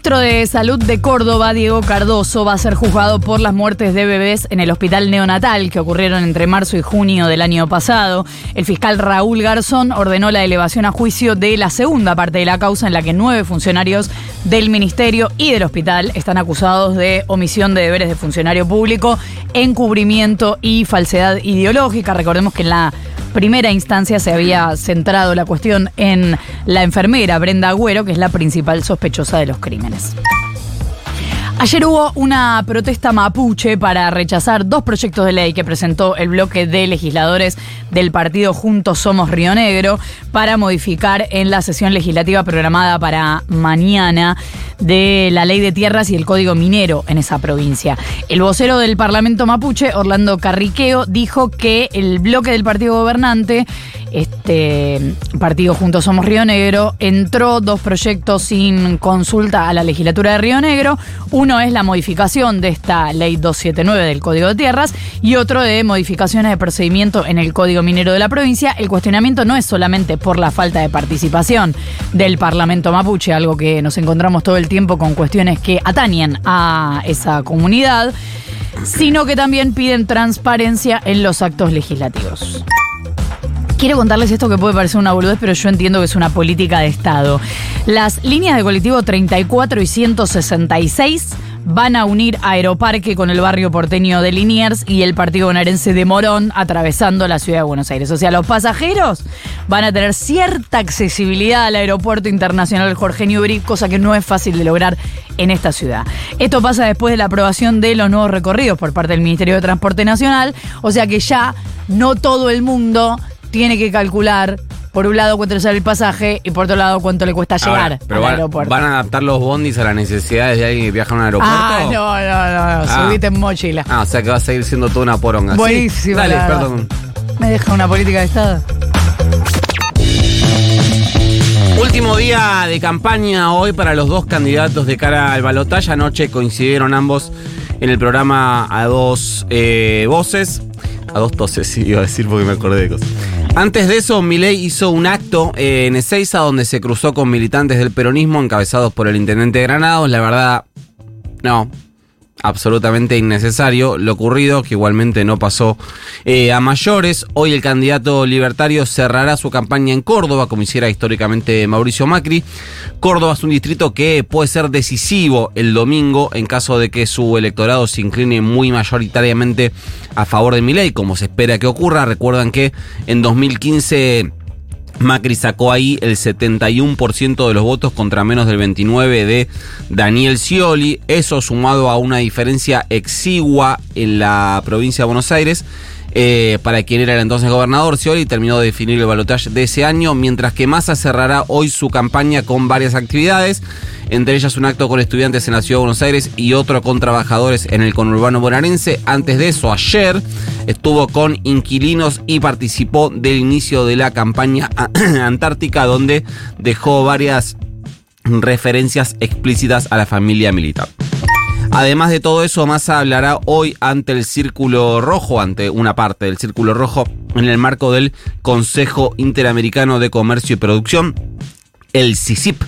Ministro de Salud de Córdoba, Diego Cardoso, va a ser juzgado por las muertes de bebés en el hospital neonatal que ocurrieron entre marzo y junio del año pasado. El fiscal Raúl Garzón ordenó la elevación a juicio de la segunda parte de la causa en la que nueve funcionarios del ministerio y del hospital están acusados de omisión de deberes de funcionario público, encubrimiento y falsedad ideológica. Recordemos que en la primera instancia se había centrado la cuestión en la enfermera Brenda Agüero, que es la principal sospechosa de los crímenes. Ayer hubo una protesta mapuche para rechazar dos proyectos de ley que presentó el bloque de legisladores del partido Juntos Somos Río Negro para modificar en la sesión legislativa programada para mañana de la ley de tierras y el código minero en esa provincia. El vocero del Parlamento mapuche, Orlando Carriqueo, dijo que el bloque del partido gobernante este partido Juntos Somos Río Negro entró dos proyectos sin consulta a la legislatura de Río Negro. Uno es la modificación de esta ley 279 del Código de Tierras y otro de modificaciones de procedimiento en el Código Minero de la provincia. El cuestionamiento no es solamente por la falta de participación del Parlamento mapuche, algo que nos encontramos todo el tiempo con cuestiones que atañen a esa comunidad, sino que también piden transparencia en los actos legislativos. Quiero contarles esto que puede parecer una boludez, pero yo entiendo que es una política de Estado. Las líneas de colectivo 34 y 166 van a unir Aeroparque con el barrio porteño de Liniers y el partido bonaerense de Morón, atravesando la ciudad de Buenos Aires. O sea, los pasajeros van a tener cierta accesibilidad al aeropuerto internacional Jorge Newbery, cosa que no es fácil de lograr en esta ciudad. Esto pasa después de la aprobación de los nuevos recorridos por parte del Ministerio de Transporte Nacional, o sea que ya no todo el mundo tiene que calcular por un lado cuánto le sale el pasaje y por otro lado cuánto le cuesta llegar pero al van, aeropuerto. van a adaptar los bondis a las necesidades de alguien que viaja a un aeropuerto. ah, no, no, no, no, Ah. subite en mochila. Ah, o sea que va a seguir siendo toda una poronga. ¿sí? Buenísimo, Dale, la verdad. perdón. ¿Me deja una política de Estado? Último día de campaña hoy para los dos candidatos de cara al balotaje. Anoche coincidieron ambos en el programa a dos eh, voces. A dos toses, sí, iba a decir porque me acordé de cosas. Antes de eso, Milei hizo un acto eh, en Ezeiza donde se cruzó con militantes del peronismo encabezados por el intendente de Granados. La verdad, no, absolutamente innecesario lo ocurrido, que igualmente no pasó eh, a mayores. Hoy el candidato libertario cerrará su campaña en Córdoba, como hiciera históricamente Mauricio Macri. Córdoba es un distrito que puede ser decisivo el domingo en caso de que su electorado se incline muy mayoritariamente a favor de Milei, como se espera que ocurra. Recuerdan que en 2015... Macri sacó ahí el 71% de los votos contra menos del 29% de Daniel Scioli. Eso sumado a una diferencia exigua en la provincia de Buenos Aires. Eh, para quien era el entonces gobernador, Scioli terminó de definir el balotaje de ese año, mientras que Massa cerrará hoy su campaña con varias actividades, entre ellas un acto con estudiantes en la Ciudad de Buenos Aires y otro con trabajadores en el conurbano bonaerense. Antes de eso, ayer estuvo con inquilinos y participó del inicio de la campaña antártica, donde dejó varias referencias explícitas a la familia militar. Además de todo eso, Massa hablará hoy ante el Círculo Rojo, ante una parte del Círculo Rojo, en el marco del Consejo Interamericano de Comercio y Producción, el CICIP.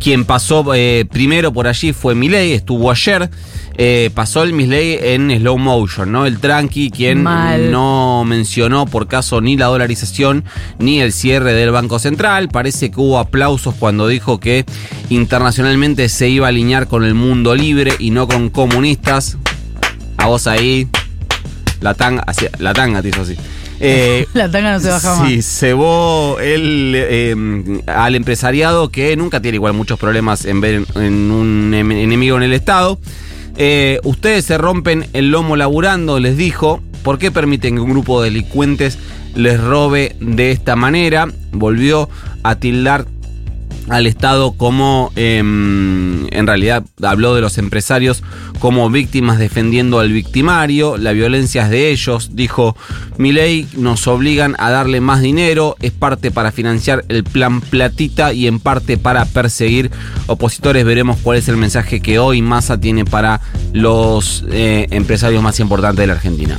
Quien pasó eh, primero por allí fue Milei, estuvo ayer. eh, pasó el Milei en slow motion, ¿no? El tranqui, quien Mal. no mencionó por caso ni la dolarización ni el cierre del Banco Central. Parece que hubo aplausos cuando dijo que internacionalmente se iba a alinear con el mundo libre y no con comunistas. A vos ahí, la tanga, la tanga te hizo así. Eh, La tanga no se baja más. Sí, cebó el, eh, al empresariado que nunca tiene igual muchos problemas en ver en un em- enemigo en el Estado. Eh, ustedes se rompen el lomo laburando, les dijo. ¿Por qué permiten que un grupo de delincuentes les robe de esta manera? Volvió a tildar al Estado como, em, en realidad habló de los empresarios como víctimas defendiendo al victimario, la violencia es de ellos, dijo, mi ley nos obligan a darle más dinero, es parte para financiar el plan Platita y en parte para perseguir opositores, veremos cuál es el mensaje que hoy Massa tiene para los eh, empresarios más importantes de la Argentina.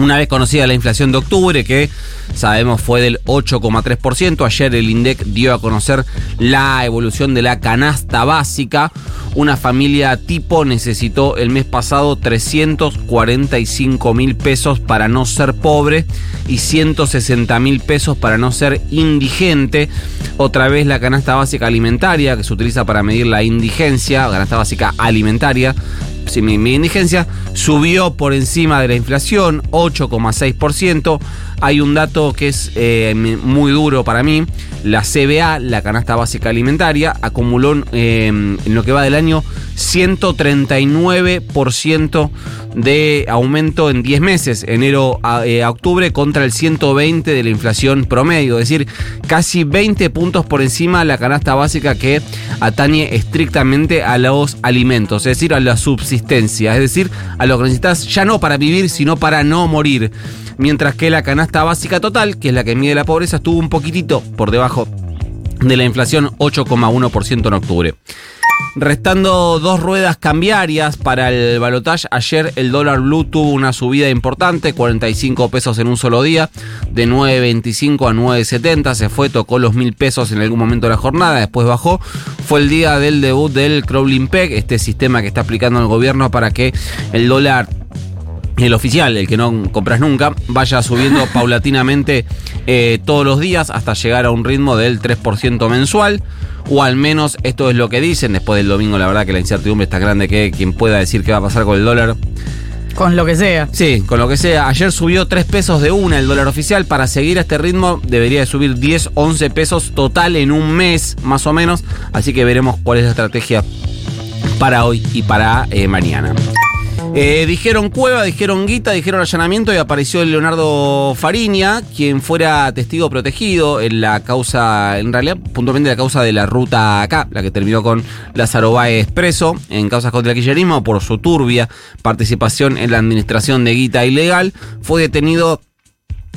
Una vez conocida la inflación de octubre, que sabemos fue del 8,3%, ayer el INDEC dio a conocer la evolución de la canasta básica. Una familia tipo necesitó el mes pasado 345 mil pesos para no ser pobre y 160 mil pesos para no ser indigente. Otra vez la canasta básica alimentaria, que se utiliza para medir la indigencia, canasta básica alimentaria, mi, mi, indigencia subió por encima de la inflación, 8,6%. Hay un dato que es eh, muy duro para mí. La CBA, la canasta básica alimentaria, acumuló eh, en lo que va del año 139% de aumento en 10 meses, enero a, eh, a, octubre, contra el 120 de la inflación promedio. Es decir, casi 20 puntos por encima de la canasta básica que atañe estrictamente a los alimentos, es decir, a la subsistencia, es decir, a lo que necesitas ya no para vivir, sino para no morir. Mientras que la canasta básica total, que es la que mide la pobreza, estuvo un poquitito por debajo de la inflación, 8,1% en octubre. Restando dos ruedas cambiarias para el balotaje, ayer el dólar blue tuvo una subida importante, 45 pesos en un solo día, de 9.25 a 9.70, se fue, tocó los mil pesos en algún momento de la jornada, después bajó. Fue el día del debut del Crowling Peg, este sistema que está aplicando el gobierno para que el dólar el oficial, el que no compras nunca, vaya subiendo paulatinamente eh, todos los días hasta llegar a un ritmo del 3% mensual. O al menos esto es lo que dicen. Después del domingo, la verdad que la incertidumbre está grande que quien pueda decir qué va a pasar con el dólar. Con lo que sea. Sí, con lo que sea. Ayer subió 3 pesos de una el dólar oficial. Para seguir a este ritmo debería de subir 10, 11 pesos total en un mes, más o menos. Así que veremos cuál es la estrategia para hoy y para eh, mañana. Eh, dijeron cueva, dijeron guita, dijeron allanamiento y apareció Leonardo Fariña, quien fuera testigo protegido en la causa, en realidad puntualmente la causa de la ruta acá, la que terminó con Lázaro Báez preso en causas contra el kirchnerismo por su turbia participación en la administración de guita ilegal. Fue detenido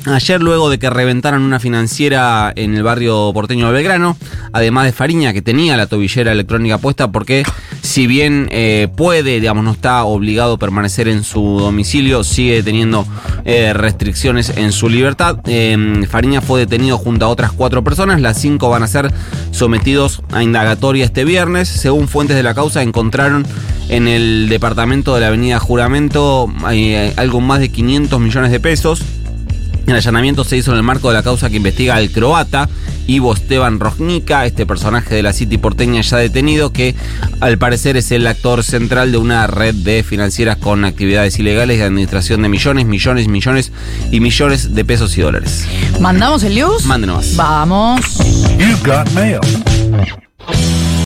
Ayer, luego de que reventaran una financiera en el barrio porteño de Belgrano, además de Fariña, que tenía la tobillera electrónica puesta, porque si bien eh, puede, digamos, no está obligado a permanecer en su domicilio, sigue teniendo eh, restricciones en su libertad. Eh, Fariña fue detenido junto a otras cuatro personas, las cinco van a ser sometidos a indagatoria este viernes. Según fuentes de la causa, encontraron en el departamento de la avenida Juramento algo más de 500 millones de pesos. El allanamiento se hizo en el marco de la causa que investiga al croata Ivo Esteban Rosnica, este personaje de la City porteña ya detenido, que al parecer es el actor central de una red de financieras con actividades ilegales de administración de millones, millones, millones y millones de pesos y dólares. ¿Mandamos el news? Mándenos. Vamos. You've got mail.